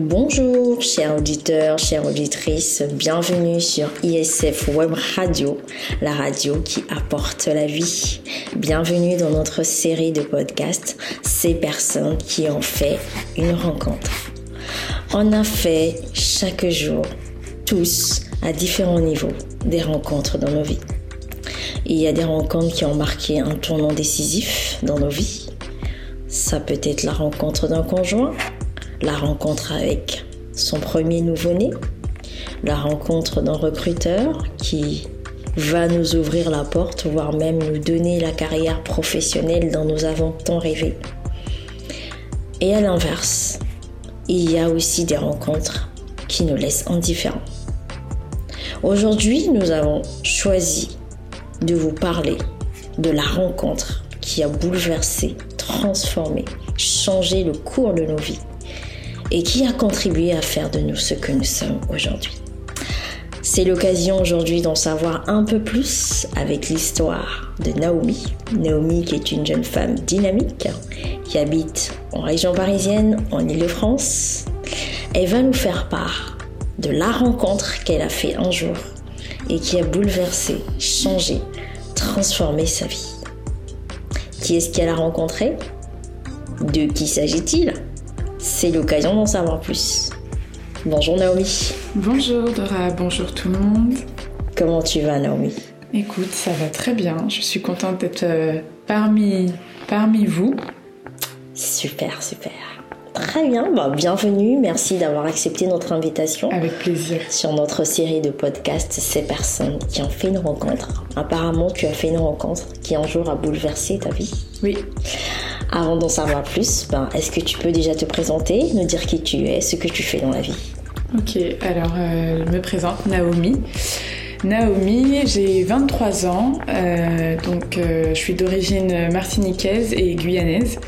Bonjour, chers auditeurs, chères auditrices, bienvenue sur ISF Web Radio, la radio qui apporte la vie. Bienvenue dans notre série de podcasts, Ces personnes qui ont fait une rencontre. On a fait chaque jour, tous, à différents niveaux, des rencontres dans nos vies. Il y a des rencontres qui ont marqué un tournant décisif dans nos vies. Ça peut être la rencontre d'un conjoint, la rencontre avec son premier nouveau-né, la rencontre d'un recruteur qui va nous ouvrir la porte, voire même nous donner la carrière professionnelle dont nous avons tant rêvé. Et à l'inverse, il y a aussi des rencontres qui nous laissent indifférents. Aujourd'hui, nous avons choisi de vous parler de la rencontre qui a bouleversé, transformé, changé le cours de nos vies et qui a contribué à faire de nous ce que nous sommes aujourd'hui. C'est l'occasion aujourd'hui d'en savoir un peu plus avec l'histoire de Naomi. Naomi qui est une jeune femme dynamique qui habite en région parisienne, en Ile-de-France. Elle va nous faire part de la rencontre qu'elle a fait un jour et qui a bouleversé, changé, transformé sa vie. Qui est-ce qu'elle a rencontré? De qui s'agit-il? C'est l'occasion d'en savoir plus. Bonjour Naomi. Bonjour Dora, bonjour tout le monde. Comment tu vas Naomi? Écoute, ça va très bien. Je suis contente d'être euh, parmi, parmi vous. Super, super. Très bien, bah, bienvenue. Merci d'avoir accepté notre invitation. Avec plaisir. Sur notre série de podcasts, ces personnes qui ont fait une rencontre. Apparemment, tu as fait une rencontre qui un jour a bouleversé ta vie. Oui. Avant d'en savoir plus, ben, est-ce que tu peux déjà te présenter, nous dire qui tu es, ce que tu fais dans la vie? Ok, alors euh, je me présente Naomi. Naomi, j'ai 23 ans, euh, donc euh, je suis d'origine martiniquaise et guyanaise.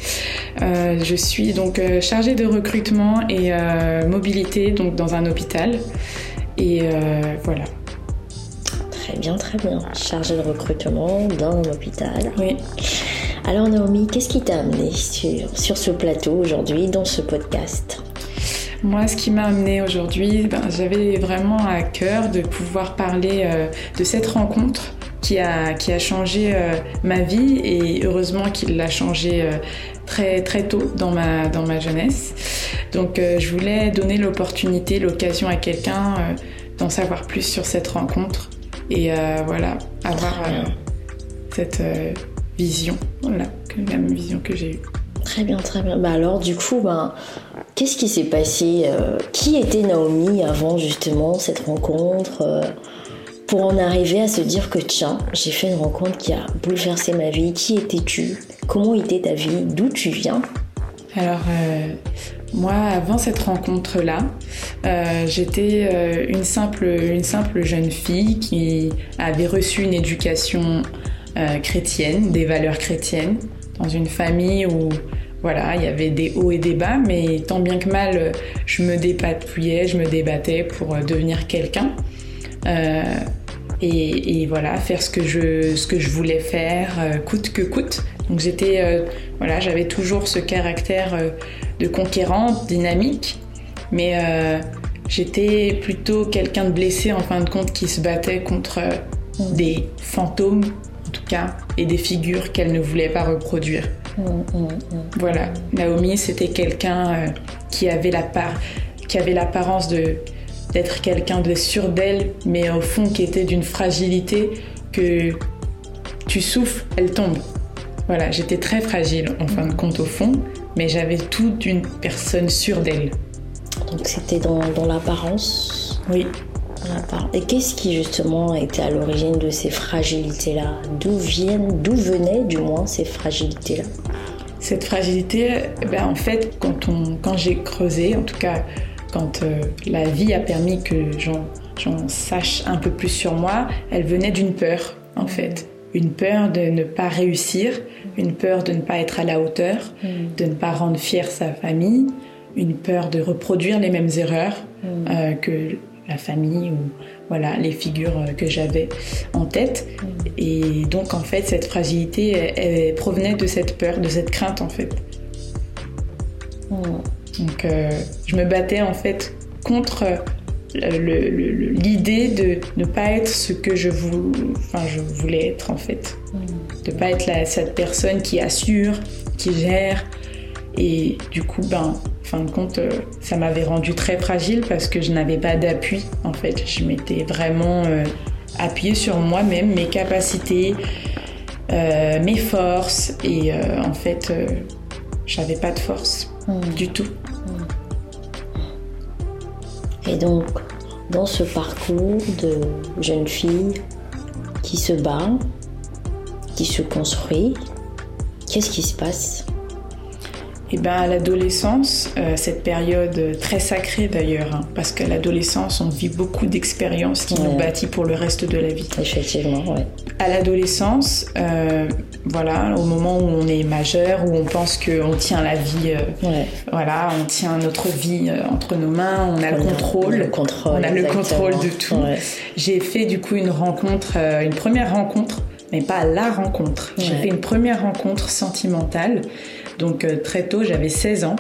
Euh, je suis donc chargée de recrutement et mobilité donc dans un hôpital. Et voilà. Très bien, très bien. Chargée de recrutement dans un hôpital. Oui. Alors Naomi, qu'est-ce qui t'a amené sur, sur ce plateau aujourd'hui, dans ce podcast? Moi, ce qui m'a amené aujourd'hui, ben, j'avais vraiment à cœur de pouvoir parler euh, de cette rencontre qui a, qui a changé euh, ma vie et heureusement qu'il l'a changé euh, très, très tôt dans ma, dans ma jeunesse. Donc, je voulais donner l'opportunité, l'occasion à quelqu'un d'en savoir plus sur cette rencontre et voilà, avoir cette vision, voilà, la même vision que j'ai eue. Très bien, très bien. Bah alors, du coup, ben, qu'est-ce qui s'est passé euh, Qui était Naomi avant justement cette rencontre euh, Pour en arriver à se dire que tiens, j'ai fait une rencontre qui a bouleversé ma vie. Qui étais-tu Comment était ta vie D'où tu viens? Alors, euh, moi, avant cette rencontre-là, j'étais une, simple, une simple jeune fille qui avait reçu une éducation chrétienne, des valeurs chrétiennes dans une famille où voilà, il y avait des hauts et des bas, mais tant bien que mal, je me dépatouillais, je me débattais pour euh, devenir quelqu'un. Euh, et, voilà, faire ce que je, ce que je voulais faire, euh, coûte que coûte. Donc j'étais, voilà, j'avais toujours ce caractère de conquérante, dynamique, mais j'étais plutôt quelqu'un de blessé en fin de compte qui se battait contre des fantômes en tout cas, et des figures qu'elle ne voulait pas reproduire. Voilà, Naomi, c'était quelqu'un euh, qui avait la part, qui avait l'apparence de d'être quelqu'un de sûr d'elle, mais au fond qui était d'une fragilité que tu souffles, elle tombe. Voilà, j'étais très fragile en fin de compte au fond, mais j'avais tout d'une personne sûre d'elle. Donc c'était dans, dans l'apparence Oui, et qu'est-ce qui justement était à l'origine de ces fragilités-là? D'où viennent, d'où venaient du moins ces fragilités-là? Cette fragilité, ben en fait, quand, on, quand j'ai creusé, en tout cas quand euh, la vie a permis que j'en, sache un peu plus sur moi, elle venait d'une peur en fait. Une peur de ne pas réussir, une peur de ne pas être à la hauteur, mm. de ne pas rendre fière sa famille, une peur de reproduire les mêmes erreurs mm. euh, que la famille ou voilà les figures euh, que j'avais en tête. Et donc en fait cette fragilité elle, provenait de cette peur, de cette crainte en fait. Hmm. Donc je me battais en fait contre l'idée de ne pas être ce que je, enfin, je voulais être en fait. Mm. De ne pas être cette personne qui assure, qui gère. Et du coup, ben, fin de compte, euh, ça m'avait rendu très fragile parce que je n'avais pas d'appui en fait. Je m'étais vraiment euh, appuyée sur moi-même, mes capacités, euh, mes forces. Et en fait, j'avais pas de force mm. du tout. Et donc, dans ce parcours de jeune fille qui se bat, qui se construit, qu'est-ce qui se passe? Eh ben à l'adolescence, euh, cette période très sacrée d'ailleurs, hein, parce qu'à l'adolescence, on vit beaucoup d'expériences qui nous bâtit pour le reste de la vie. Effectivement, oui. À l'adolescence, euh, voilà, au moment où on est majeur, où on pense qu'on tient la vie, euh, voilà, on tient notre vie entre nos mains, on a le contrôle, le contrôle, on a le contrôle de tout. J'ai fait du coup une rencontre, une première rencontre, mais pas la rencontre. J'ai fait une première rencontre sentimentale donc euh, très tôt, j'avais 16 ans,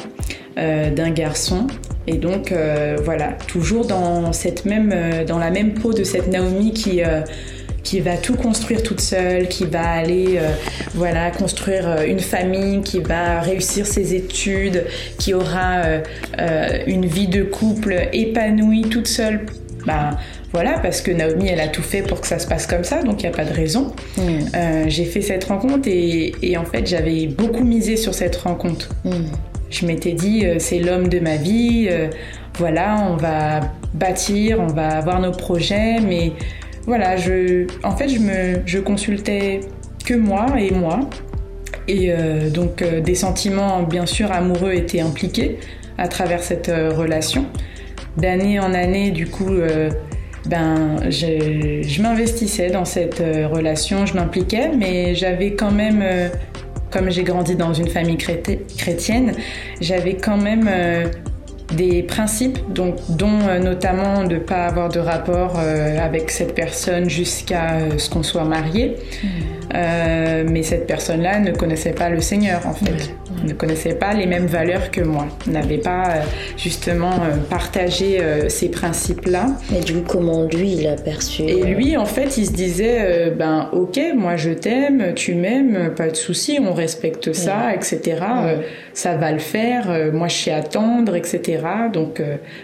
euh, d'un garçon. Et donc euh, voilà, toujours dans, la même peau de cette Naomi qui qui va tout construire toute seule, qui va aller voilà construire une famille, qui va réussir ses études, qui aura une vie de couple épanouie toute seule. Ben, voilà, parce que Naomi, elle a tout fait pour que ça se passe comme ça, donc il n'y a pas de raison. Mm. Euh, j'ai fait cette rencontre et, en fait, j'avais beaucoup misé sur cette rencontre. Mm. Je m'étais dit, euh, c'est l'homme de ma vie, euh, voilà, on va bâtir, on va avoir nos projets, mais voilà, je, en fait, je, me, je consultais que moi et moi. Et donc, des sentiments, bien sûr, amoureux étaient impliqués à travers cette relation. D'année en année, du coup, ben, je, m'investissais dans cette euh, relation, je m'impliquais, mais j'avais quand même, euh, comme j'ai grandi dans une famille chrétienne, j'avais quand même euh, des principes, dont notamment de ne pas avoir de rapport avec cette personne jusqu'à ce qu'on soit marié. Mmh. Mais cette personne-là ne connaissait pas le Seigneur, en fait. Ne connaissait pas les mêmes valeurs que moi, n'avait pas euh, justement euh, partagé euh, ces principes-là. Et du coup, comment lui, il a perçu Et lui, en fait, il se disait, ben ok, moi je t'aime, tu m'aimes, pas de souci, on respecte ça, etc. ça va le faire, moi je sais attendre, etc. Donc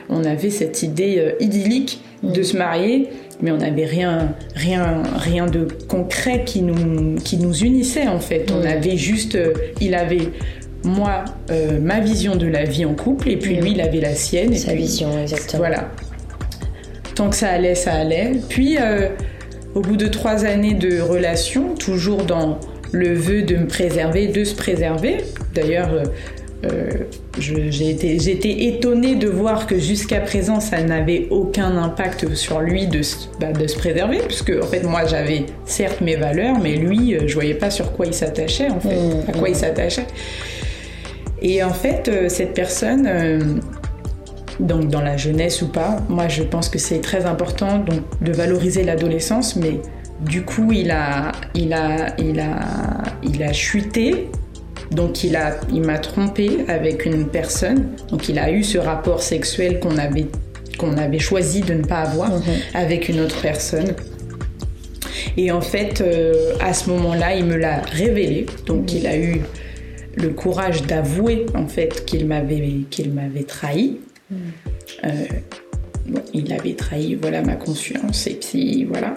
on avait cette idée idyllique de se marier mais on n'avait rien, rien, rien de concret qui nous, qui nous unissait en fait. On avait juste, il avait moi euh, ma vision de la vie en couple et puis lui il avait la sienne. Sa vision, exactement. Voilà. Tant que ça allait, ça allait. Puis euh, au bout de trois années de relation, toujours dans le vœu de me préserver, de se préserver. D'ailleurs, euh, j'ai été, étonnée de voir que jusqu'à présent, ça n'avait aucun impact sur lui de, bah, de se préserver, puisque en fait, moi, j'avais certes mes valeurs, mais lui, je voyais pas sur quoi il s'attachait, en fait, mmh, à quoi il mmh. s'attachait. Et en fait, euh, cette personne, euh, donc dans la jeunesse ou pas, moi je pense que c'est très important donc, de valoriser l'adolescence, mais du coup il a, il a, il a, il a chuté. Donc il a, il m'a trompé avec une personne. Donc il a eu ce rapport sexuel qu'on avait, qu'on avait choisi de ne pas avoir mhm. avec une autre personne. Et en fait, euh, à ce moment-là, il me l'a révélé. Donc il a eu le courage d'avouer en fait qu'il m'avait qu'il m'avait trahi. Mm. Euh, il avait trahi voilà ma conscience et puis voilà.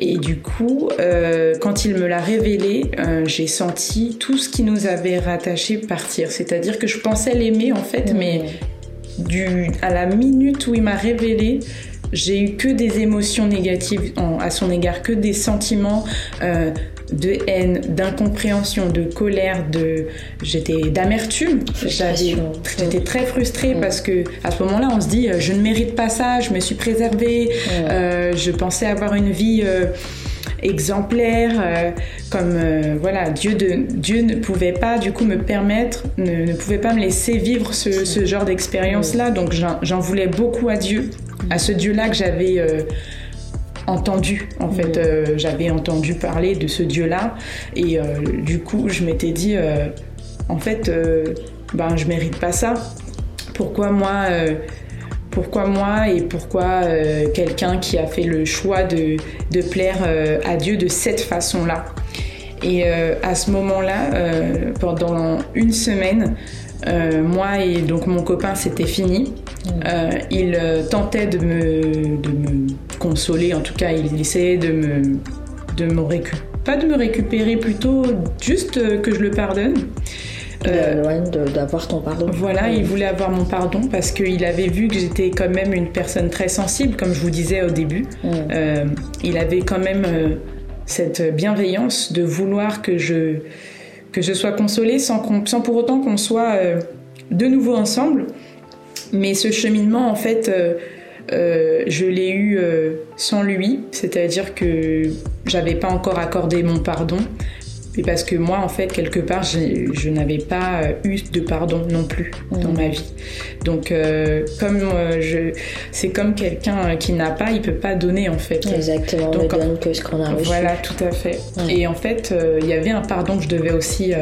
Et du coup, euh, quand il me l'a révélé, euh, j'ai senti tout ce qui nous avait rattaché partir. C'est-à-dire que je pensais l'aimer en fait, mais du, à la minute où il m'a révélé, j'ai eu que des émotions négatives à son égard, que des sentiments euh, de haine, d'incompréhension, de colère, de j'étais d'amertume. J'étais très frustrée parce que à ce moment-là, on se dit euh, je ne mérite pas ça, je me suis préservée, euh, je pensais avoir une vie exemplaire, comme voilà, Dieu, de, Dieu ne pouvait pas du coup me permettre, ne, pouvait pas me laisser vivre ce, ce genre d'expérience-là, donc j'en voulais beaucoup à Dieu à ce Dieu-là que j'avais euh, entendu. En fait, euh, j'avais entendu parler de ce Dieu-là. Et euh, du coup, je m'étais dit, en fait, ben, je mérite pas ça. pourquoi moi pourquoi moi et pourquoi quelqu'un qui a fait le choix de, de plaire à Dieu de cette façon-là? Et à ce moment-là, pendant une semaine, moi et donc mon copain, c'était fini. Euh, il euh, tentait de me, de me consoler, en tout cas, il essayait de me, de me récupérer, pas de me récupérer, plutôt juste euh, que je le pardonne. Euh, d'avoir ton pardon. Voilà, il voulait avoir mon pardon parce qu'il avait vu que j'étais quand même une personne très sensible, comme je vous disais au début. il avait quand même cette bienveillance de vouloir que je, que je sois consolée sans, sans pour autant qu'on soit de nouveau ensemble. Mais ce cheminement, en fait, euh, euh, je l'ai eu euh, sans lui, c'est-à-dire que j'avais pas encore accordé mon pardon. Et parce que moi, en fait, quelque part, je n'avais pas eu de pardon non plus dans ma vie. Donc, comme je, c'est comme quelqu'un qui n'a pas, il peut pas donner en fait. Exactement. Donc, on que ce qu'on a reçu. Voilà, tout à fait. Et en fait, il y avait un pardon que je devais aussi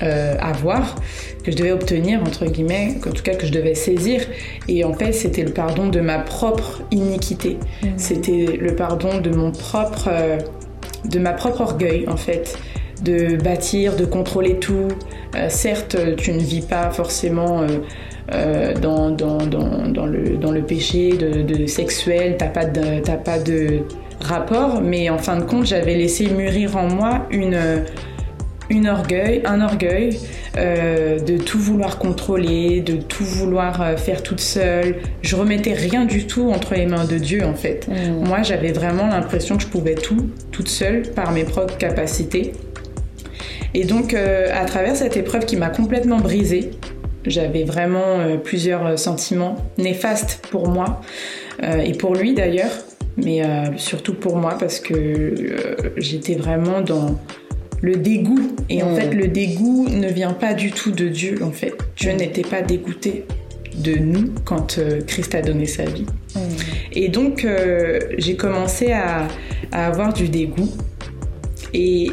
avoir que je devais obtenir, entre guillemets, en tout cas que je devais saisir. Et en fait, c'était le pardon de ma propre iniquité. Mmh. C'était le pardon de mon propre, euh, de ma propre orgueil, en fait. De bâtir, de contrôler tout. Euh, certes, tu ne vis pas forcément euh, dans, dans, dans, dans, le, dans le péché de, de sexuel, t'as pas de, pas de rapport, mais en fin de compte, j'avais laissé mûrir en moi une une orgueil, un orgueil euh, de tout vouloir contrôler, de tout vouloir euh, faire toute seule. Je remettais rien du tout entre les mains de Dieu en fait. Mm. Moi j'avais vraiment l'impression que je pouvais tout toute seule par mes propres capacités. Et donc euh, à travers cette épreuve qui m'a complètement brisée, j'avais vraiment plusieurs sentiments néfastes pour moi et pour lui d'ailleurs, mais surtout pour moi parce que j'étais vraiment dans le dégoût. Et en fait, le dégoût ne vient pas du tout de Dieu, en fait. Dieu n'était pas dégoûté de nous quand euh, Christ a donné sa vie. Et donc, euh, j'ai commencé à, avoir du dégoût. Et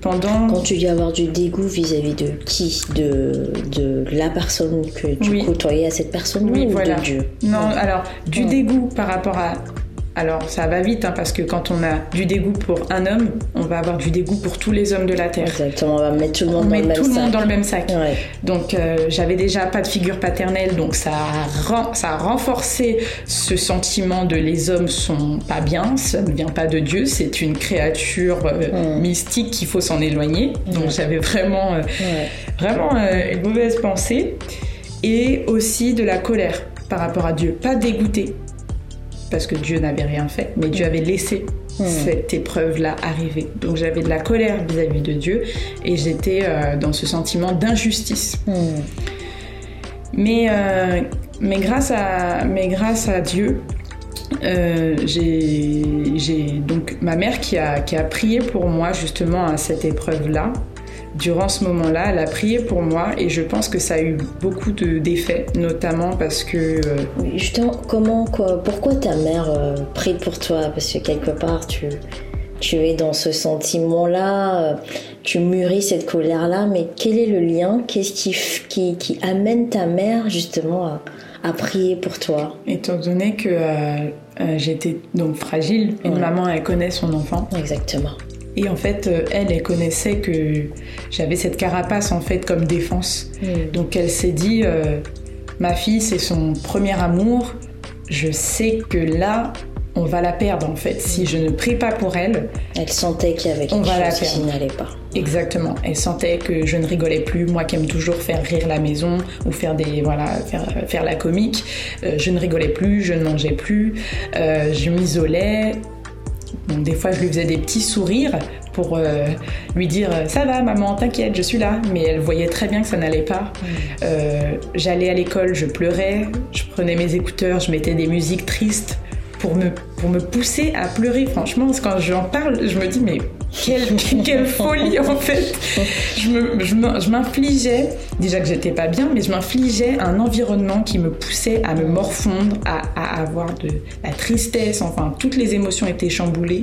pendant... Quand tu dis avoir du dégoût vis-à-vis de qui? De, de la personne que tu côtoyais à cette personne oui, ou voilà. de Dieu? Non, alors, du dégoût par rapport à alors ça va vite hein, parce que quand on a du dégoût pour un homme, on va avoir du dégoût pour tous les hommes de la terre. Exactement, on va mettre tout le monde, dans, le même tout le monde dans le même sac. Donc euh, j'avais déjà pas de figure paternelle, donc ça a, ça a renforcé ce sentiment de les hommes sont pas bien, ça ne vient pas de Dieu, c'est une créature euh, mm. mystique qu'il faut s'en éloigner. Donc j'avais vraiment, euh, vraiment une mauvaise pensée et aussi de la colère par rapport à Dieu, pas dégoûté, parce que Dieu n'avait rien fait, mais Dieu avait laissé hmm. cette épreuve-là arriver. Donc j'avais de la colère vis-à-vis de Dieu et j'étais euh, dans ce sentiment d'injustice. Hmm. Mais, euh, mais, grâce à, mais grâce à Dieu, euh, j'ai donc ma mère qui a, qui a prié pour moi justement à cette épreuve-là durant ce moment-là, elle a prié pour moi et je pense que ça a eu beaucoup d'effets, notamment parce que... Euh, justement, comment, quoi, pourquoi ta mère euh, prie pour toi? Parce que quelque part, tu, tu es dans ce sentiment-là, euh, tu mûris cette colère-là, mais quel est le lien? Qu'est-ce qui, qui, qui, amène ta mère justement à, à prier pour toi? Étant donné que j'étais donc fragile, une maman, elle connaît son enfant. Exactement. Et en fait, euh, elle, elle connaissait que j'avais cette carapace en fait comme défense. Mm. Donc elle s'est dit, euh, ma fille, c'est son premier amour. Je sais que là, on va la perdre en fait. Si je ne prie pas pour elle, elle sentait qu'il y avait quelque chose qui n'allait pas. Exactement. Elle sentait que je ne rigolais plus. Moi qui aime toujours faire rire la maison ou faire des voilà faire, faire la comique, euh, je ne rigolais plus, je ne mangeais plus, je m'isolais. Donc des fois, je lui faisais des petits sourires pour euh, lui dire ça va maman t'inquiète je suis là. Mais elle voyait très bien que ça n'allait pas. Mm. euh, j'allais à l'école je pleurais je prenais mes écouteurs je mettais des musiques tristes pour me, pour me pousser à pleurer. Franchement quand j'en parle je me dis mais quelle, quelle folie en fait. Je m'infligeais déjà que j'étais pas bien mais je m'infligeais un environnement qui me poussait à me morfondre à, à, avoir de la tristesse. Enfin toutes les émotions étaient chamboulées.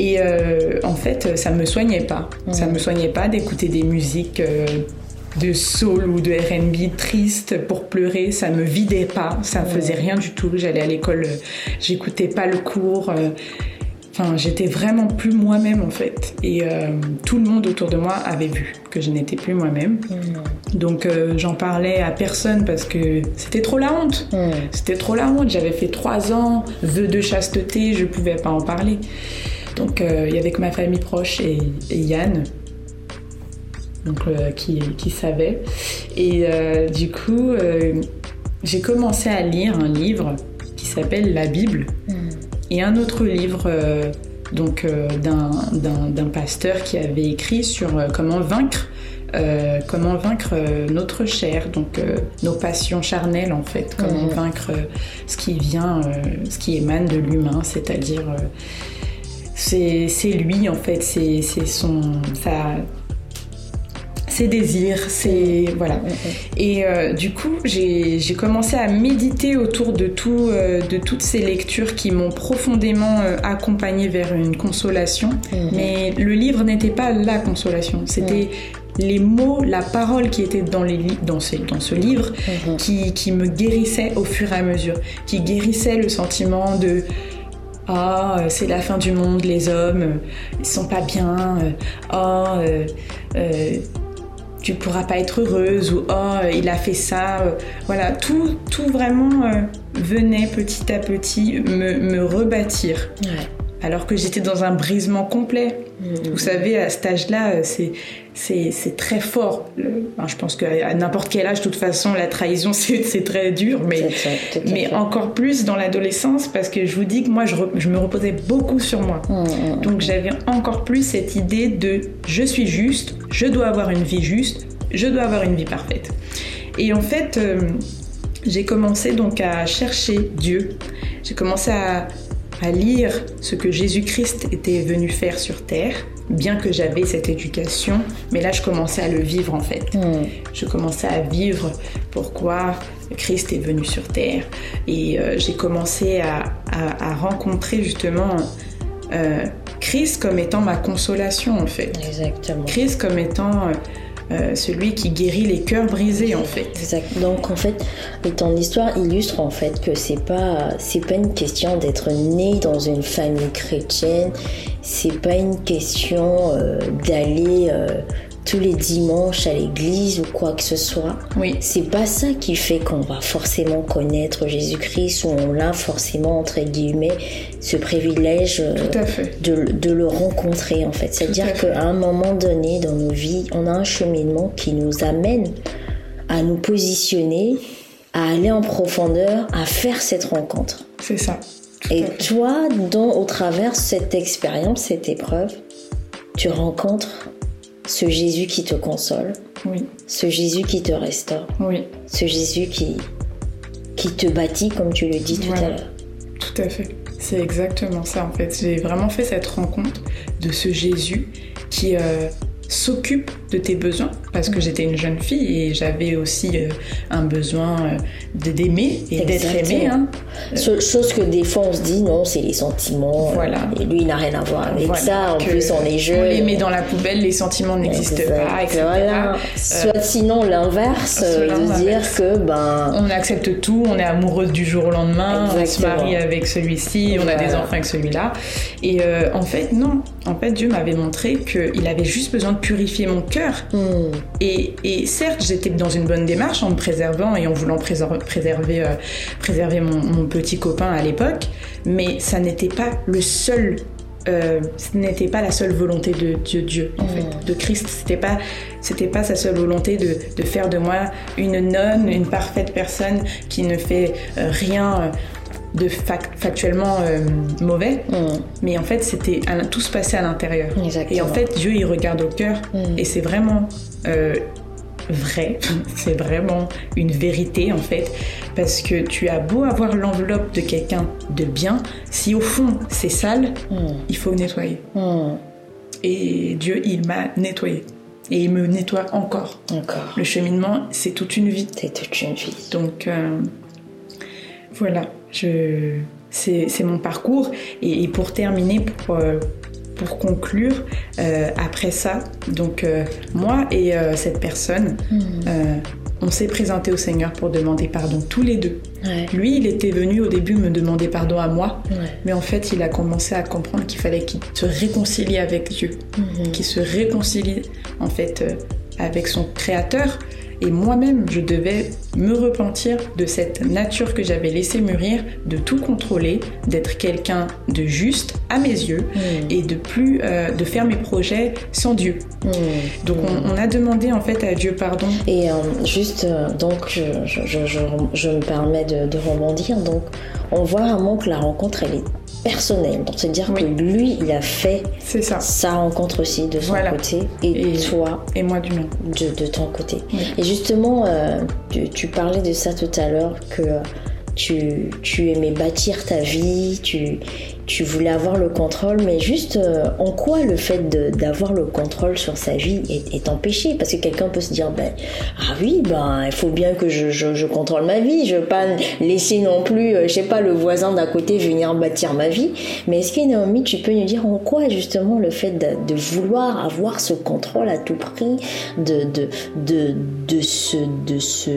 Et euh, en fait, ça me soignait pas. Ça me soignait pas d'écouter des musiques euh, de soul ou de R&B triste pour pleurer, ça me vidait pas, ça me faisait rien du tout. J'allais à l'école, euh, j'écoutais pas le cours. Euh, enfin, j'étais vraiment plus moi-même en fait. Et euh, tout le monde autour de moi avait vu que je n'étais plus moi-même. Donc j'en parlais à personne parce que c'était trop la honte. C'était trop la honte. J'avais fait trois ans, vœux de chasteté, je pouvais pas en parler. Donc il y avait que ma famille proche et Yann donc, euh, qui, qui, savait. Et euh, du coup, euh, j'ai commencé à lire un livre qui s'appelle La Bible hmm. Et un autre livre donc d'un pasteur qui avait écrit sur comment vaincre comment vaincre notre chair, donc nos passions charnelles en fait, comment vaincre ce qui vient, ce qui émane de l'humain, c'est-à-dire c'est lui en fait, c'est son sa, ses désirs, c'est voilà. Et euh, du coup, j'ai commencé à méditer autour de tout, euh, de toutes ces lectures qui m'ont profondément euh, accompagnée vers une consolation. Mais le livre n'était pas la consolation, c'était les mots, la parole qui était dans, les dans, ce, dans ce livre qui, qui me guérissait au fur et à mesure, qui guérissait le sentiment de ah, c'est la fin du monde, les hommes, ils sont pas bien. oh, tu pourras pas être heureuse ou oh il a fait ça voilà. Tout tout vraiment euh, venait petit à petit me, me rebâtir alors que j'étais dans un brisement complet mmh. vous savez à cet âge là euh, c'est c'est très fort je pense qu'à n'importe quel âge de toute façon la trahison c'est très dur mais mais encore plus dans l'adolescence parce que je vous dis que moi je, je me reposais beaucoup sur moi mmh, mmh. donc j'avais encore plus cette idée de je suis juste je dois avoir une vie juste, je dois avoir une vie parfaite. Et en fait, euh, j'ai commencé donc à chercher Dieu. J'ai commencé à, lire ce que Jésus-Christ était venu faire sur terre, bien que j'avais cette éducation, mais là je commençais à le vivre en fait. Hmm. Je commençais à vivre pourquoi Christ est venu sur terre et euh, j'ai commencé à, rencontrer justement euh, Christ comme étant ma consolation en fait. Exactement. Christ comme étant euh, euh, celui qui guérit les cœurs brisés en fait. Donc en fait, ton histoire illustre en fait que c'est pas c'est pas une question d'être né dans une famille chrétienne, c'est pas une question euh, d'aller tous les dimanches à l'église ou quoi que ce soit. Oui. C'est pas ça qui fait qu'on va forcément connaître Jésus-Christ ou on a forcément, entre guillemets, ce privilège euh, de, de, le rencontrer en fait. C'est-à-dire qu'à un moment donné dans nos vies, on a un cheminement qui nous amène à nous positionner, à aller en profondeur, à faire cette rencontre. C'est ça. Et toi, dans, au travers cette expérience, cette épreuve, tu rencontres ce Jésus qui te console, oui. ce Jésus qui te restaure, oui. ce Jésus qui, qui te bâtit, comme tu le dis tout à l'heure. Tout à fait. C'est exactement ça en fait. J'ai vraiment fait cette rencontre de ce Jésus qui euh, s'occupe de tes besoins parce que j'étais une jeune fille et j'avais aussi euh, un besoin euh, d'aimer et d'être aimée. Hein. Chose que des fois on se dit non, c'est les sentiments. Voilà. Et lui, il n'a rien à voir avec ça. En plus, on est jeune. On les met dans la poubelle, les sentiments n'existent pas, etc. Voilà. Soit sinon l'inverse, de dire que ben. On accepte tout, on est amoureuse du jour au lendemain, on se marie avec celui-ci, on a des enfants avec celui-là. Et en fait, non. En fait, Dieu m'avait montré qu'il avait juste besoin de purifier mon cœur. Hmm. Et, certes, j'étais dans une bonne démarche en me préservant et en voulant préserver, euh, préserver mon, petit copain à l'époque, mais ça n'était pas le seul. Euh, ce n'était pas la seule volonté de, Dieu, en fait, hmm. de Christ. C'était pas, c'était pas sa seule volonté de, faire de moi une nonne, une parfaite personne qui ne fait euh, rien de factuellement euh, mauvais, mm. mais en fait c'était tout se passait à l'intérieur. Et en fait Dieu il regarde au cœur mm. et c'est vraiment euh, vrai, c'est vraiment une vérité en fait, parce que tu as beau avoir l'enveloppe de quelqu'un de bien, si au fond c'est sale, mm. il faut nettoyer. Et Dieu il m'a nettoyé. Et il me nettoie encore. Encore. Le cheminement, c'est toute une vie. C'est toute une vie. Donc, euh, voilà, je, c'est, mon parcours. Et, pour terminer, pour, euh, pour conclure, après ça, donc moi et cette personne, hmm. on s'est présenté au Seigneur pour demander pardon tous les deux. Lui, il était venu au début me demander pardon à moi, mais en fait, il a commencé à comprendre qu'il fallait qu'il se réconcilie avec Dieu, hmm. qu'il se réconcilie en fait avec son Créateur et moi-même, je devais me repentir de cette nature que j'avais laissé mûrir, de tout contrôler, d'être quelqu'un de juste à mes yeux hmm. et de plus euh, de faire mes projets sans Dieu. Hmm. Donc on, a demandé en fait à Dieu pardon. Et euh, juste euh, donc je, je, je, me permets de, de rebondir. Donc on voit vraiment que la rencontre elle est personnel. Donc, c'est-à-dire que lui, il a fait ça. sa rencontre aussi de son côté et, toi. Et moi du mien. De, ton côté. Et justement, euh, tu, parlais de ça tout à l'heure, que tu, tu aimais bâtir ta vie, tu, tu voulais avoir le contrôle, mais juste euh, en quoi le fait d'avoir le contrôle sur sa vie est, empêché? Parce que quelqu'un peut se dire, ben, ah oui, ben, il faut bien que je, contrôle ma vie, je veux pas laisser non plus, euh, je sais pas, le voisin d'à côté venir bâtir ma vie. Mais est-ce que Naomi, tu peux nous dire en quoi justement le fait de, vouloir avoir ce contrôle à tout prix, de, de, de, de ce, de ce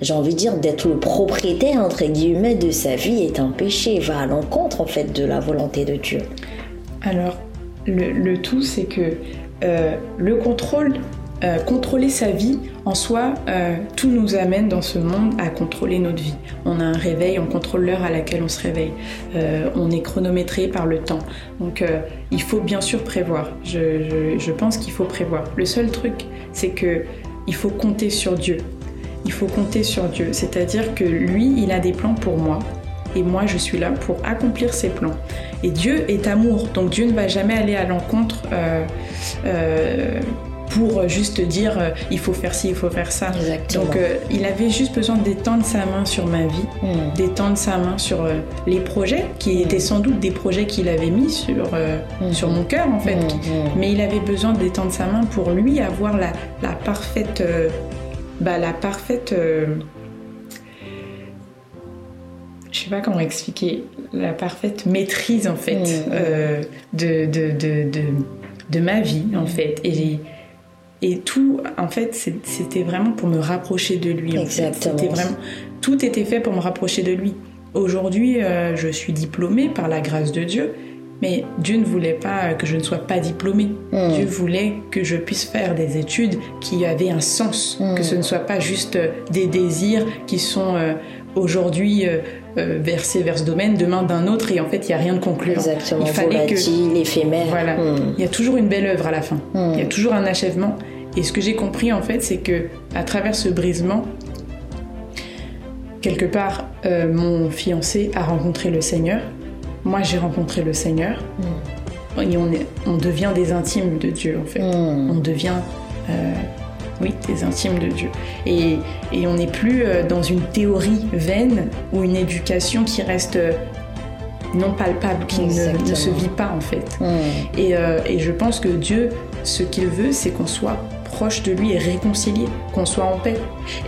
j'ai envie de dire, d'être le propriétaire, entre guillemets, de sa vie est empêché, va à l'encontre en fait de la de Dieu Alors, le, tout, c'est que euh, le contrôle, euh, contrôler sa vie, en soi, euh, tout nous amène dans ce monde à contrôler notre vie. On a un réveil, on contrôle l'heure à laquelle on se réveille. on est chronométré par le temps. Donc, il faut bien sûr prévoir. Je, je pense qu'il faut prévoir. Le seul truc, c'est que il faut compter sur Dieu. Il faut compter sur Dieu. C'est-à-dire que lui, il a des plans pour moi et moi je suis là pour accomplir ses plans. Et Dieu est amour, donc Dieu ne va jamais aller à l'encontre euh, euh, pour juste dire euh, il faut faire ci, il faut faire ça. Donc il avait juste besoin d'étendre sa main sur ma vie, hmm. d'étendre sa main sur les projets, qui hmm. étaient sans doute des projets qu'il avait mis sur, hmm. sur mon cœur en fait. Mais il avait besoin d'étendre sa main pour lui avoir la, la parfaite... Bah, la parfaite je sais pas comment expliquer, la parfaite maîtrise en fait mm. euh, de, de, de, de, ma vie en fait. Et, et tout, en fait, c'était vraiment pour me rapprocher de lui. Exactement. vraiment, tout était fait pour me rapprocher de lui. Aujourd'hui, euh, je suis diplômée par la grâce de Dieu, mais Dieu ne voulait pas que je ne sois pas diplômée. Mm. Dieu voulait que je puisse faire des études qui avaient un sens, mm. que ce ne soit pas juste des désirs qui sont euh, aujourd'hui euh, verser vers ce domaine, demain d'un autre, et en fait, il n'y a rien de concluant. Exactement, il fallait que... éphémère. Voilà. Hmm. Il y a toujours une belle œuvre à la fin. Hmm. Il y a toujours un achèvement. Et ce que j'ai compris, en fait, c'est que à travers ce brisement, quelque part, euh, mon fiancé a rencontré le Seigneur. Moi, j'ai rencontré le Seigneur. Hmm. Et on, est, on devient des intimes de Dieu, en fait. On devient euh, oui, des intimes de Dieu. Et, on n'est plus euh, dans une théorie vaine ou une éducation qui reste euh, non palpable, qui ne, se vit pas en fait. Hmm. Euh, et, je pense que Dieu, ce qu'il veut, c'est qu'on soit proche de lui et réconcilié, qu'on soit en paix.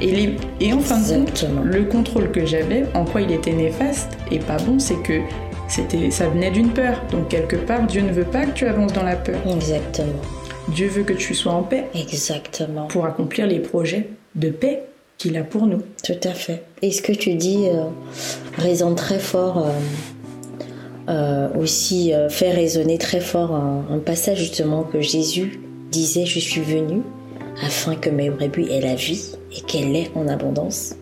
Et, et en fin de compte, le contrôle que j'avais, en quoi il était néfaste et pas bon, c'est que c'était, ça venait d'une peur. Donc quelque part, Dieu ne veut pas que tu avances dans la peur. Exactement. Dieu veut que tu sois en paix. Exactement. Pour accomplir les projets de paix qu'il a pour nous. Tout à fait. Et ce que tu dis euh, résonne très fort, euh, euh, aussi fait résonner très fort un, passage justement que Jésus disait Je suis venu afin que mes brebis aient la vie et qu'elle l'ait en abondance.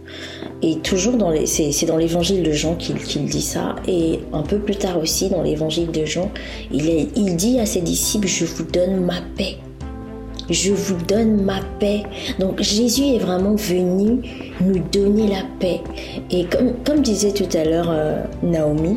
Et toujours dans les, c'est, dans l'évangile de Jean qu'il, dit ça. Et un peu plus tard aussi, dans l'évangile de Jean, il, il dit à ses disciples, je vous donne ma paix je vous donne ma paix. Donc Jésus est vraiment venu nous donner la paix. Et comme, comme disait tout à l'heure euh, Naomi,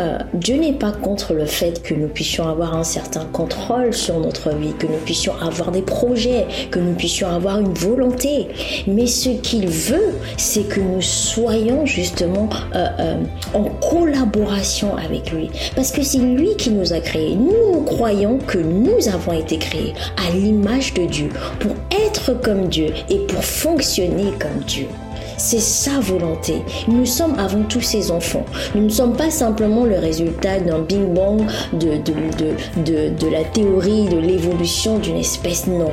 euh, Dieu n'est pas contre le fait que nous puissions avoir un certain contrôle sur notre vie, que nous puissions avoir des projets, que nous puissions avoir une volonté. Mais ce qu'il veut, c'est que nous soyons justement euh, en collaboration avec lui. Parce que c'est lui qui nous a créés. Nous, nous croyons que nous avons été créés à l'image de Dieu, pour être comme Dieu et pour fonctionner comme Dieu. C'est sa volonté. Nous sommes avant tout ses enfants. Nous ne sommes pas simplement le résultat d'un bing bang de, de, de, de la théorie de l'évolution d'une espèce. Non.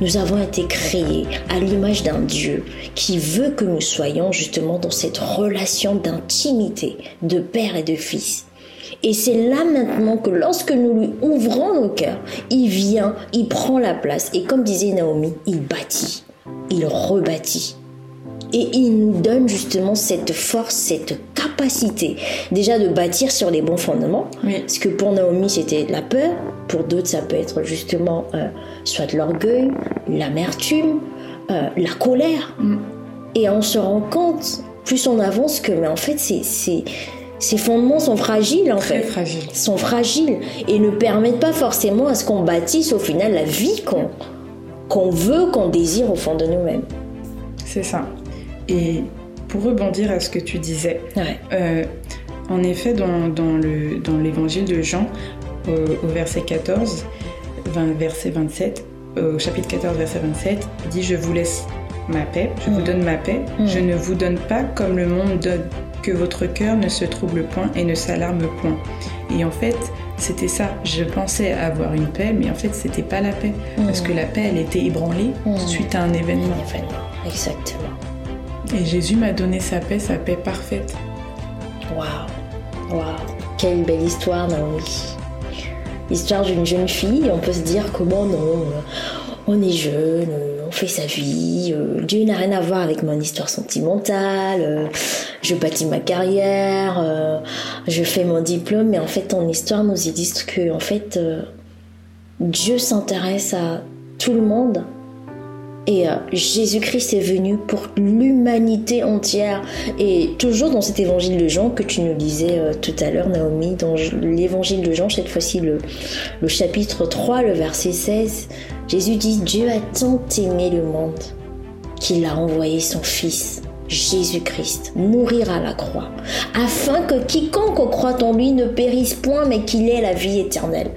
Nous avons été créés à l'image d'un Dieu qui veut que nous soyons justement dans cette relation d'intimité de père et de fils. Et c'est là maintenant que lorsque nous lui ouvrons nos cœurs, il vient, il prend la place. Et comme disait Naomi, il bâtit, il rebâtit. Et il nous donne justement cette force, cette capacité déjà de bâtir sur les bons fondements. Parce que pour Naomi, c'était la peur. Pour d'autres, ça peut être justement euh, soit l'orgueil, l'amertume, euh, la colère. Mm. Et on se rend compte, plus on avance, que mais en fait, c'est, ces fondements sont fragiles en Très fait. fragiles. Sont fragiles et ne permettent pas forcément à ce qu'on bâtisse au final la vie qu'on, qu'on veut, qu'on désire au fond de nous-mêmes. C'est ça. Et pour rebondir à ce que tu disais, euh, en effet, dans, dans, le, dans l'évangile de Jean, au, verset 14, 20, verset 27, au chapitre 14, verset 27, il dit Je vous laisse ma paix, je vous mm. donne ma paix, mm. je ne vous donne pas comme le monde donne, que votre cœur ne se trouble point et ne s'alarme point. Et en fait, c'était ça. Je pensais avoir une paix, mais en fait, c'était pas la paix. Parce que la paix, elle était ébranlée suite à un événement. Un événement, exactement. Et Jésus m'a donné sa paix, sa paix parfaite. Waouh, waouh, quelle belle histoire, Naomi. L'histoire d'une jeune fille, on peut se dire comment non, on est jeune, on fait sa vie, euh, Dieu n'a rien à voir avec mon histoire sentimentale, euh, je bâtis ma carrière, euh, je fais mon diplôme, mais en fait ton histoire nous illustre que en fait Dieu s'intéresse à tout le monde et euh, Jésus-Christ est venu pour l'humanité entière. Et toujours dans cet évangile de Jean que tu nous disais euh, tout à l'heure, Naomi, dans l'évangile de Jean, cette fois-ci le, le chapitre 3, le verset 16, Jésus dit, Dieu a tant aimé le monde qu'il a envoyé son Fils Jésus-Christ mourir à la croix, afin que quiconque croit en lui ne périsse point, mais qu'il ait la vie éternelle.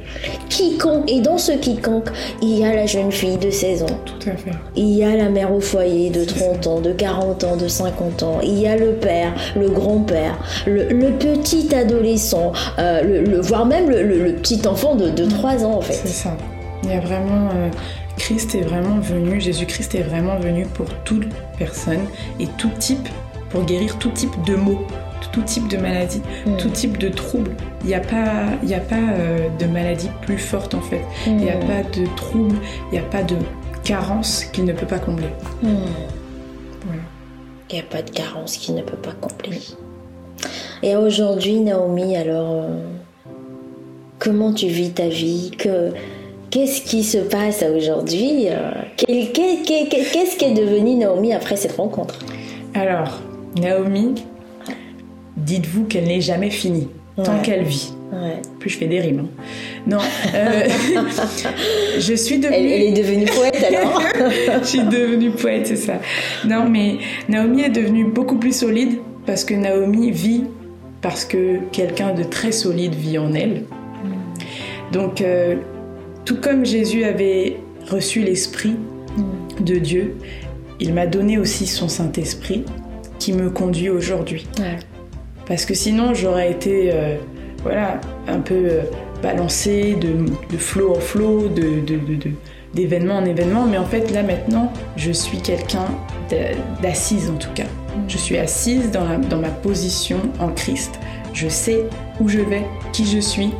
Quiconque, et dans ce quiconque, il y a la jeune fille de 16 ans. Tout à fait. Il y a la mère au foyer de 30 ans, de 40 ans, de 50 ans. Il y a le père, le grand-père, le, petit adolescent, euh, le, voire même le, petit enfant de, 3 ans en fait. C'est ça. Il y a vraiment... Euh, Christ est vraiment venu, Jésus-Christ est vraiment venu pour toute personne et tout type, pour guérir tout type de maux, tout type de maladie, mm. tout type de troubles. Il n'y a pas, a pas euh, de maladie plus forte en fait. Il n'y a pas de trouble, il n'y a pas de carence qu'il ne peut pas combler. Mm. Il n'y a pas de carence qu'il ne peut pas combler. Et aujourd'hui, Naomi, alors, euh, comment tu vis ta vie? Que, Qu'est-ce qui se passe aujourd'hui euh, Qu'est-ce qui est devenu Naomi après cette rencontre? Alors, Naomi, dites-vous qu'elle n'est jamais finie, tant qu'elle vit. Plus je fais des rimes. Hein. Non, euh, je suis devenue. Elle, est devenue poète alors. je suis devenue poète, c'est ça. Non, mais Naomi est devenue beaucoup plus solide parce que Naomi vit parce que quelqu'un de très solide vit en elle. Mm. Donc, euh, tout comme Jésus avait reçu l'Esprit de Dieu, il m'a donné aussi son Saint-Esprit qui me conduit aujourd'hui. Parce que sinon, j'aurais été euh, voilà, un peu euh, balancé de, flot en flot, d'événement en événement. Mais en fait, là maintenant, je suis quelqu'un d'assise en tout cas. Je suis assise dans, dans ma position en Christ. Je sais où je vais, qui je suis.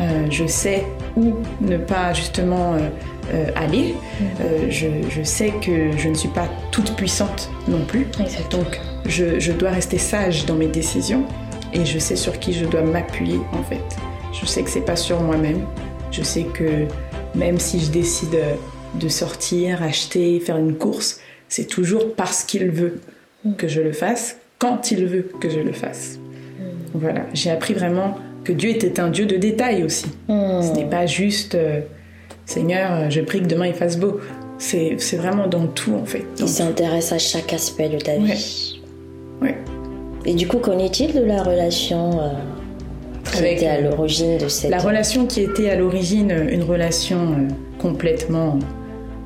Euh, je sais où ne pas justement euh, euh, aller. Mm. Je, sais que je ne suis pas toute puissante non plus. Donc je, dois rester sage dans mes décisions et je sais sur qui je dois m'appuyer en fait. Je sais que c'est pas sur moi-même. Je sais que même si je décide de sortir, acheter, faire une course, c'est toujours parce qu'il veut mm. que je le fasse, quand il veut que je le fasse. Mm. Voilà, j'ai appris vraiment que Dieu était un Dieu de détails aussi. Hmm. Ce n'est pas juste euh, Seigneur, je prie que demain il fasse beau. C'est vraiment dans tout en fait. il s'intéresse à chaque aspect de ta vie. Ouais. Et du coup, qu'en est-il de la relation euh, qui était à l'origine de cette... La relation qui était à l'origine une relation euh, complètement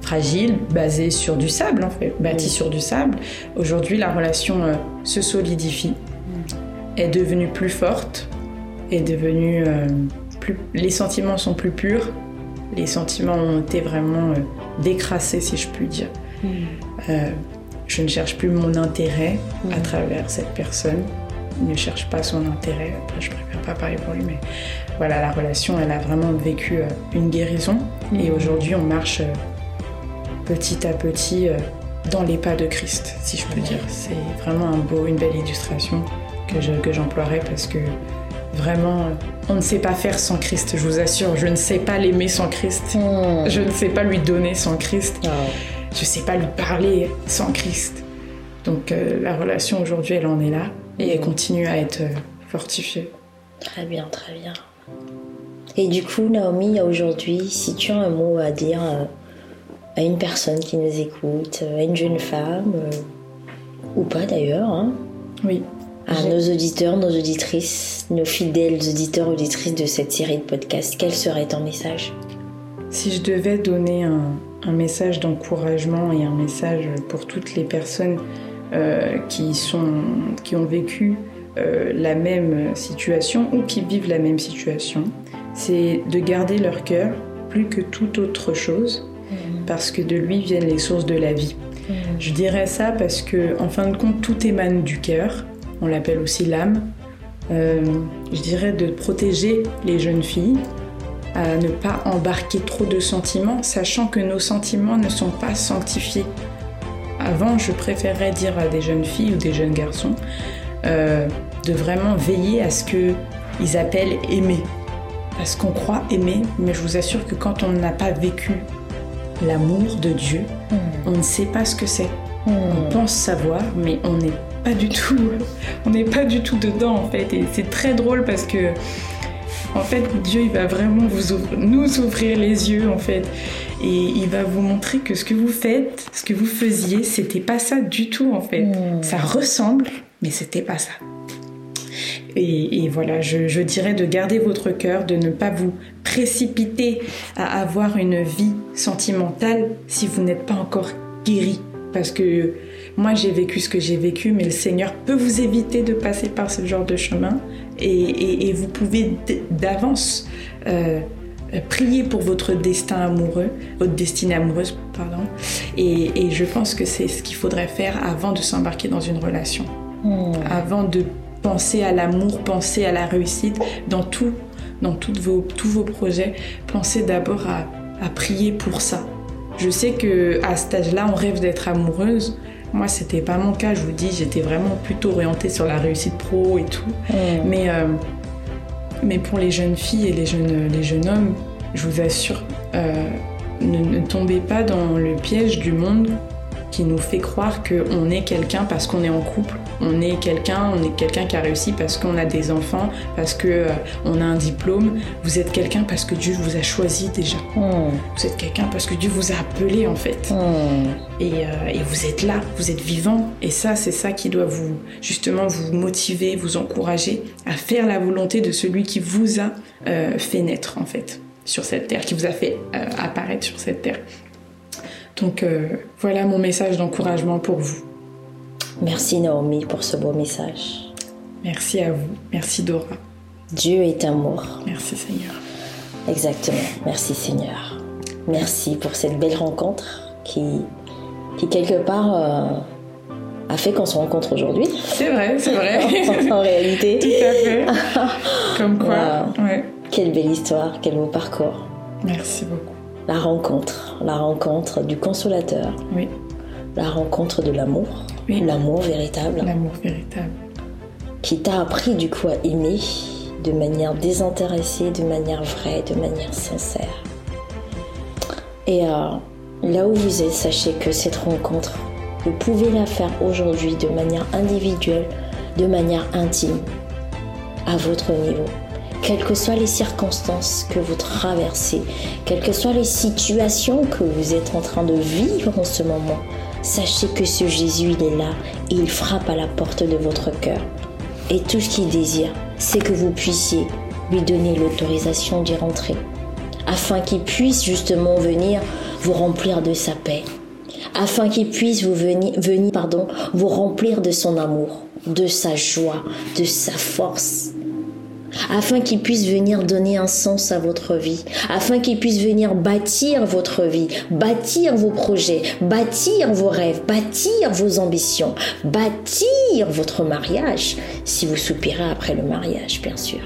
fragile, basée sur du sable en fait, bâtie sur du sable. Aujourd'hui, la relation euh, se solidifie, est devenue plus forte, est devenue euh, plus. Les sentiments sont plus purs, les sentiments ont été vraiment euh, décrassés, si je puis dire. je ne cherche plus mon intérêt à travers cette personne. Il ne cherche pas son intérêt. Après, je préfère pas parler pour lui, mais voilà, la relation, elle a vraiment vécu une guérison. Et aujourd'hui, on marche petit à petit euh, dans les pas de Christ, si je peux dire. C'est vraiment un beau, une belle illustration que, je, que j'emploierais parce que vraiment, euh, on ne sait pas faire sans Christ, je vous assure. Je ne sais pas l'aimer sans Christ. Hmm. Je ne sais pas lui donner sans Christ. Ah. Je ne sais pas lui parler sans Christ. Donc euh, la relation aujourd'hui, elle en est là et elle hmm. continue à être fortifiée. Très bien, très bien. Et du coup, Naomi, aujourd'hui, si tu as un mot à dire à une personne qui nous écoute, à une jeune femme, euh, ou pas d'ailleurs. Hein. Oui. À nos auditeurs, nos auditrices, nos fidèles auditeurs, auditrices de cette série de podcasts, quel serait ton message? Si je devais donner un, message d'encouragement et un message pour toutes les personnes euh, qui, sont, qui ont vécu euh, la même situation ou qui vivent la même situation, c'est de garder leur cœur plus que toute autre chose parce que de lui viennent les sources de la vie. Mm. Je dirais ça parce que, en fin de compte, tout émane du cœur. On l'appelle aussi l'âme. Euh, je dirais de protéger les jeunes filles, à ne pas embarquer trop de sentiments, sachant que nos sentiments ne sont pas sanctifiés. Avant, je préférais dire à des jeunes filles ou des jeunes garçons euh, de vraiment veiller à ce qu'ils appellent aimer. Parce qu'on croit aimer, mais je vous assure que quand on n'a pas vécu l'amour de Dieu, hmm. on ne sait pas ce que c'est. Hmm. On pense savoir, mais on n'est pas du tout, on n'est pas du tout dedans en fait. Et c'est très drôle parce que, en fait, Dieu il va vraiment vous nous ouvrir les yeux en fait, et il va vous montrer que ce que vous faites, ce que vous faisiez, c'était pas ça du tout en fait. Hmm. Ça ressemble, mais c'était pas ça. Et, voilà, je, dirais de garder votre cœur, de ne pas vous précipiter à avoir une vie sentimentale si vous n'êtes pas encore guéri. Parce que moi j'ai vécu ce que j'ai vécu, mais le Seigneur peut vous éviter de passer par ce genre de chemin et, vous pouvez d'avance euh, prier pour votre destin amoureux, votre destinée amoureuse, pardon. Et, je pense que c'est ce qu'il faudrait faire avant de s'embarquer dans une relation. Hmm. Avant de Pensez à l'amour, pensez à la réussite dans tout, dans vos, tous vos projets. Pensez d'abord à, prier pour ça. Je sais que à cet âge-là, on rêve d'être amoureuse. Moi, c'était pas mon cas. Je vous dis, j'étais vraiment plutôt orientée sur la réussite pro et tout. Mais, euh, mais pour les jeunes filles et les jeunes, les jeunes hommes, je vous assure, euh, ne tombez pas dans le piège du monde qui nous fait croire qu'on est quelqu'un parce qu'on est en couple, on est quelqu'un, on est quelqu'un qui a réussi parce qu'on a des enfants, parce que euh, on a un diplôme. Vous êtes quelqu'un parce que Dieu vous a choisi déjà. Hmm. Vous êtes quelqu'un parce que Dieu vous a appelé en fait. Et, euh, et, vous êtes là, vous êtes vivant. Et ça, c'est ça qui doit vous justement vous motiver, vous encourager à faire la volonté de celui qui vous a euh, fait naître en fait sur cette terre, qui vous a fait apparaître sur cette terre. Donc euh, voilà mon message d'encouragement pour vous. Merci Naomi pour ce beau message. Merci à vous. Merci Dora. Dieu est amour. Merci Seigneur. Exactement. Merci Seigneur. Merci pour cette belle rencontre qui, qui quelque part euh, a fait qu'on se rencontre aujourd'hui. C'est vrai, c'est vrai. en, réalité. Tout à fait. Comme quoi. Quelle belle histoire, quel beau parcours. Merci beaucoup la rencontre, la rencontre du consolateur, oui. la rencontre de l'amour, l'amour véritable, l'amour véritable, qui t'a appris du coup à aimer de manière désintéressée, de manière vraie, de manière sincère. Et euh, là où vous êtes, sachez que cette rencontre, vous pouvez la faire aujourd'hui de manière individuelle, de manière intime, à votre niveau quelles que soient les circonstances que vous traversez, quelles que soient les situations que vous êtes en train de vivre en ce moment, sachez que ce Jésus, il est là et il frappe à la porte de votre cœur. Et tout ce qu'il désire, c'est que vous puissiez lui donner l'autorisation d'y rentrer, afin qu'il puisse justement venir vous remplir de sa paix, afin qu'il puisse vous venir, pardon, vous remplir de son amour, de sa joie, de sa force, afin qu'il puisse venir donner un sens à votre vie, afin qu'il puisse venir bâtir votre vie, bâtir vos projets, bâtir vos rêves, bâtir vos ambitions, bâtir votre mariage, si vous soupirez après le mariage, bien sûr.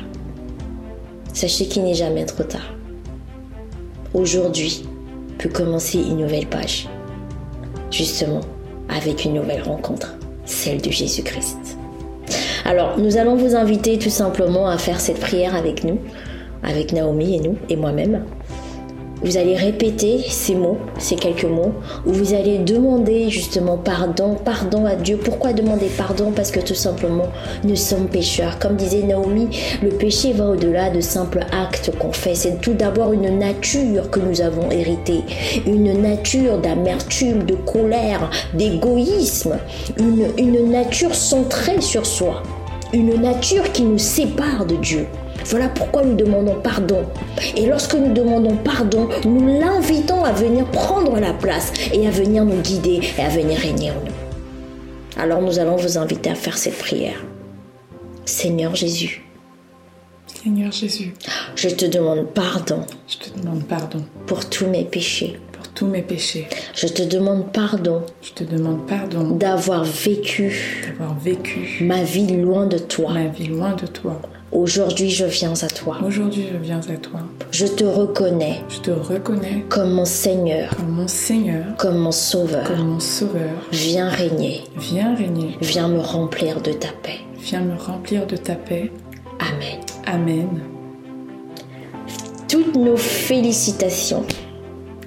Sachez qu'il n'est jamais trop tard. Aujourd'hui peut commencer une nouvelle page, justement avec une nouvelle rencontre, celle de Jésus-Christ. Alors, nous allons vous inviter tout simplement à faire cette prière avec nous, avec Naomi et nous, et moi-même. Vous allez répéter ces mots, ces quelques mots, où vous allez demander justement pardon, pardon à Dieu. Pourquoi demander pardon? Parce que tout simplement, nous sommes pécheurs. Comme disait Naomi, le péché va au-delà de simples actes qu'on fait. C'est tout d'abord une nature que nous avons héritée. Une nature d'amertume, de colère, d'égoïsme. Une, une nature centrée sur soi. Une nature qui nous sépare de Dieu. Voilà pourquoi nous demandons pardon. Et lorsque nous demandons pardon, nous l'invitons à venir prendre la place et à venir nous guider et à venir régner en nous. Alors nous allons vous inviter à faire cette prière. Seigneur Jésus. Seigneur Jésus. Je te demande pardon. Je te demande pardon. Pour tous mes péchés. Pour tous mes péchés. Je te demande pardon. Je te demande pardon. D'avoir vécu. D'avoir vécu. Ma vie loin de toi. Ma vie loin de toi. Aujourd'hui, je viens à toi. Aujourd'hui, je viens à toi. Je te reconnais. Je te reconnais. Comme mon Seigneur. Comme mon Seigneur. Comme mon Sauveur. Comme mon Sauveur. Viens régner. Viens régner. Viens me remplir de ta paix. Viens me remplir de ta paix. Amen. Amen. Toutes nos félicitations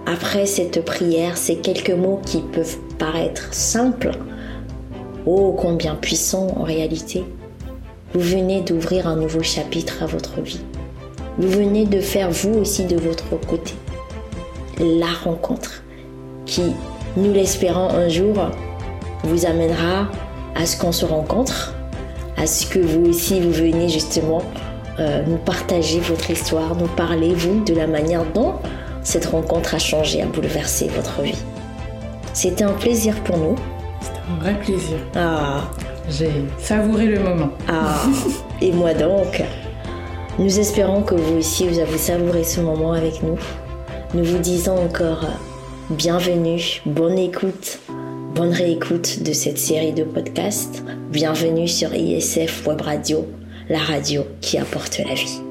après cette prière, ces quelques mots qui peuvent paraître simples, oh combien puissants en réalité vous venez d'ouvrir un nouveau chapitre à votre vie. Vous venez de faire vous aussi de votre côté la rencontre qui, nous l'espérons un jour, vous amènera à ce qu'on se rencontre, à ce que vous aussi vous venez justement euh, nous partager votre histoire, nous parler vous de la manière dont cette rencontre a changé, a bouleversé votre vie. C'était un plaisir pour nous. C'était un vrai plaisir. Ah, j'ai savouré le moment. Ah, et moi donc. Nous espérons que vous aussi, vous avez savouré ce moment avec nous. Nous vous disons encore bienvenue, bonne écoute, bonne réécoute de cette série de podcasts. Bienvenue sur ISF Web Radio, la radio qui apporte la vie.